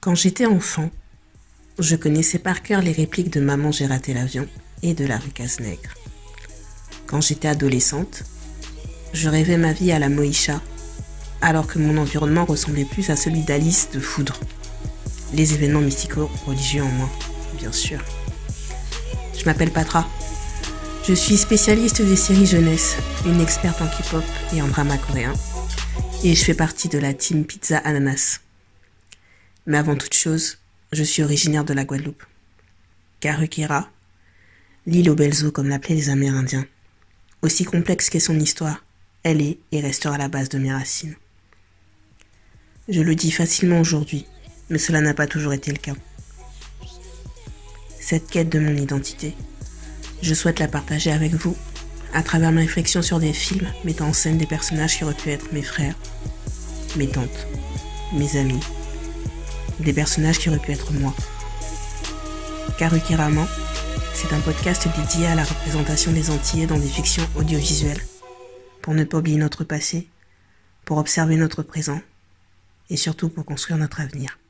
Quand j'étais enfant, je connaissais par cœur les répliques de Maman j'ai raté l'avion et de la rue Casse-Nègre. Quand j'étais adolescente, je rêvais ma vie à la Moïcha, alors que mon environnement ressemblait plus à celui d'Alice de Foudre. Les événements mystico religieux en moi, bien sûr. Je m'appelle Patra. Je suis spécialiste des séries jeunesse, une experte en K-pop et en drama coréen. Et je fais partie de la team Pizza Ananas. Mais avant toute chose, je suis originaire de la Guadeloupe. Karukira, l'île aux belles eaux comme l'appelaient les Amérindiens. Aussi complexe qu'est son histoire, elle est et restera la base de mes racines. Je le dis facilement aujourd'hui, mais cela n'a pas toujours été le cas. Cette quête de mon identité, je souhaite la partager avec vous à travers mes réflexions sur des films mettant en scène des personnages qui auraient pu être mes frères, mes tantes, mes amis, des personnages qui auraient pu être moi. Karukiraman, c'est un podcast dédié à la représentation des Antillais dans des fictions audiovisuelles, pour ne pas oublier notre passé, pour observer notre présent et surtout pour construire notre avenir.